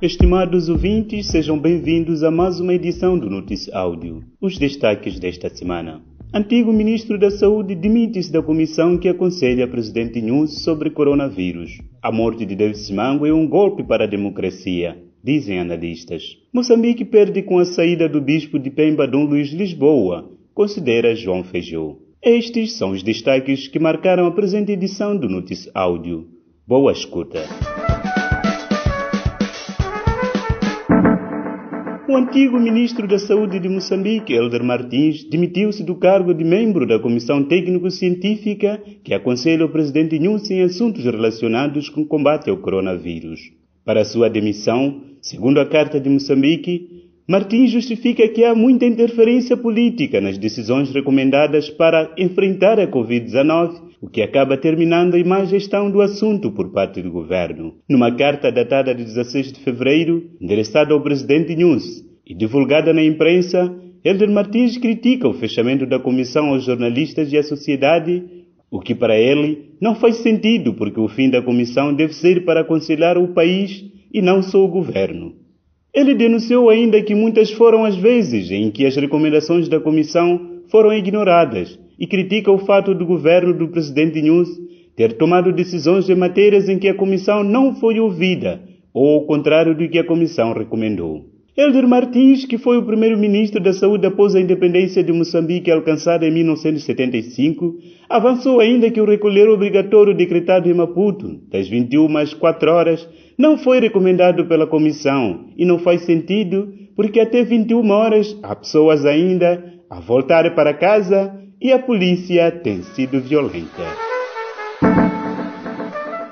Estimados ouvintes, sejam bem-vindos a mais uma edição do Notícia Áudio. Os destaques desta semana. Antigo ministro da Saúde demite-se da comissão que aconselha presidente Nunes sobre coronavírus. A morte de David Simango é um golpe para a democracia, dizem analistas. Moçambique perde com a saída do bispo de Pemba Dom Luís Lisboa, considera João Feijó. Estes são os destaques que marcaram a presente edição do Notícia Áudio. Boa escuta. O antigo ministro da Saúde de Moçambique, Helder Martins, demitiu-se do cargo de membro da Comissão Técnico-Científica que aconselha o presidente Nunes em assuntos relacionados com o combate ao coronavírus. Para sua demissão, segundo a Carta de Moçambique, Martins justifica que há muita interferência política nas decisões recomendadas para enfrentar a Covid-19 o que acaba terminando a má gestão do assunto por parte do governo. Numa carta datada de 16 de fevereiro, endereçada ao presidente Nunes e divulgada na imprensa, Helder Martins critica o fechamento da comissão aos jornalistas e à sociedade, o que para ele não faz sentido porque o fim da comissão deve ser para aconselhar o país e não só o governo. Ele denunciou ainda que muitas foram as vezes em que as recomendações da comissão foram ignoradas e critica o fato do governo do presidente Nunes ter tomado decisões em matérias em que a comissão não foi ouvida, ou ao contrário do que a comissão recomendou. Helder Martins, que foi o primeiro-ministro da Saúde após a independência de Moçambique alcançada em 1975, avançou ainda que o recolher obrigatório decretado em Maputo, das 21 às 4 horas, não foi recomendado pela comissão e não faz sentido porque até 21 horas há pessoas ainda a voltar para casa e a polícia tem sido violenta.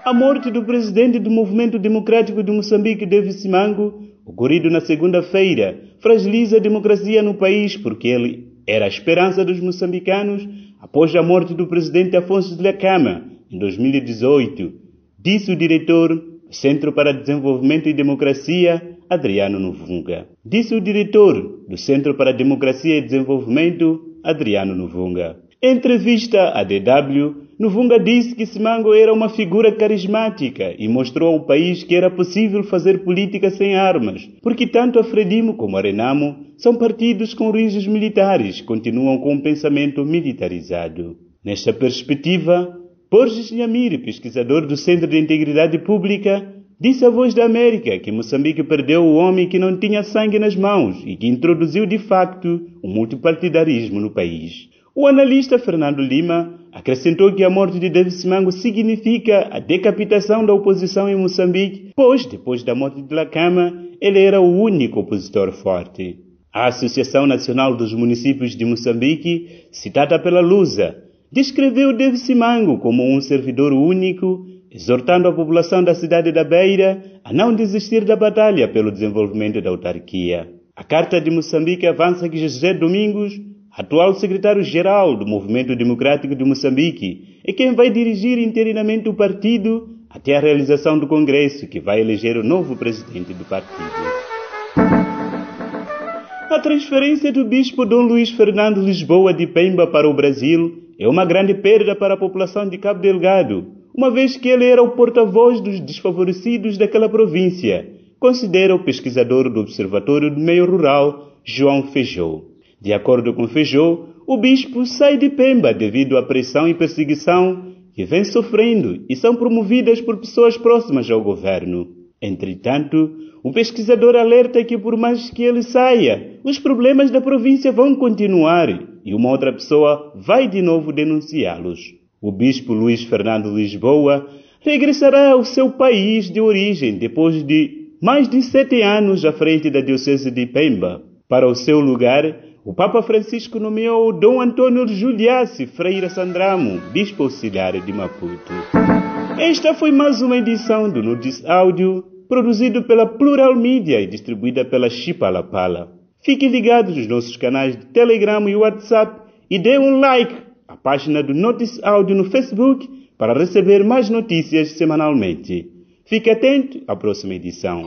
A morte do presidente do Movimento Democrático de Moçambique, David Simango, ocorrido na segunda-feira, fragiliza a democracia no país porque ele era a esperança dos moçambicanos após a morte do presidente Afonso de Lacama, em 2018, disse o diretor do Centro para Desenvolvimento e Democracia, Adriano Novunga. Disse o diretor do Centro para Democracia e Desenvolvimento, Adriano Novunga. Entrevista à DW, Novunga disse que Simango era uma figura carismática e mostrou ao país que era possível fazer política sem armas, porque tanto a Fredimo como a Renamo são partidos com origens militares, continuam com um pensamento militarizado. Nesta perspectiva, Borges Yamir, pesquisador do Centro de Integridade Pública, disse à Voz da América que Moçambique perdeu o homem que não tinha sangue nas mãos e que introduziu de facto o multipartidarismo no país. O analista Fernando Lima acrescentou que a morte de David Simango significa a decapitação da oposição em Moçambique, pois, depois da morte de Lacama, ele era o único opositor forte. A Associação Nacional dos Municípios de Moçambique, citada pela Lusa, descreveu David Simango como um servidor único exortando a população da cidade da Beira a não desistir da batalha pelo desenvolvimento da autarquia. A Carta de Moçambique avança que José Domingos, atual secretário-geral do Movimento Democrático de Moçambique, é quem vai dirigir interinamente o partido até a realização do Congresso, que vai eleger o novo presidente do partido. A transferência do bispo Dom Luís Fernando Lisboa de Pemba para o Brasil é uma grande perda para a população de Cabo Delgado, uma vez que ele era o porta-voz dos desfavorecidos daquela província, considera o pesquisador do Observatório do Meio Rural, João Feijó. De acordo com Feijó, o bispo sai de Pemba devido à pressão e perseguição que vem sofrendo e são promovidas por pessoas próximas ao governo. Entretanto, o pesquisador alerta que por mais que ele saia, os problemas da província vão continuar e uma outra pessoa vai de novo denunciá-los o bispo Luís Fernando Lisboa regressará ao seu país de origem depois de mais de sete anos à frente da Diocese de Pemba. Para o seu lugar, o Papa Francisco nomeou Dom Antônio Juliace Freira Sandramo, bispo auxiliar de Maputo. Esta foi mais uma edição do Nudes Áudio, produzido pela Plural Media e distribuída pela Chipalapala. Fiquem ligados nos nossos canais de Telegram e WhatsApp e dê um like a página do Notice Áudio no Facebook para receber mais notícias semanalmente. Fique atento à próxima edição.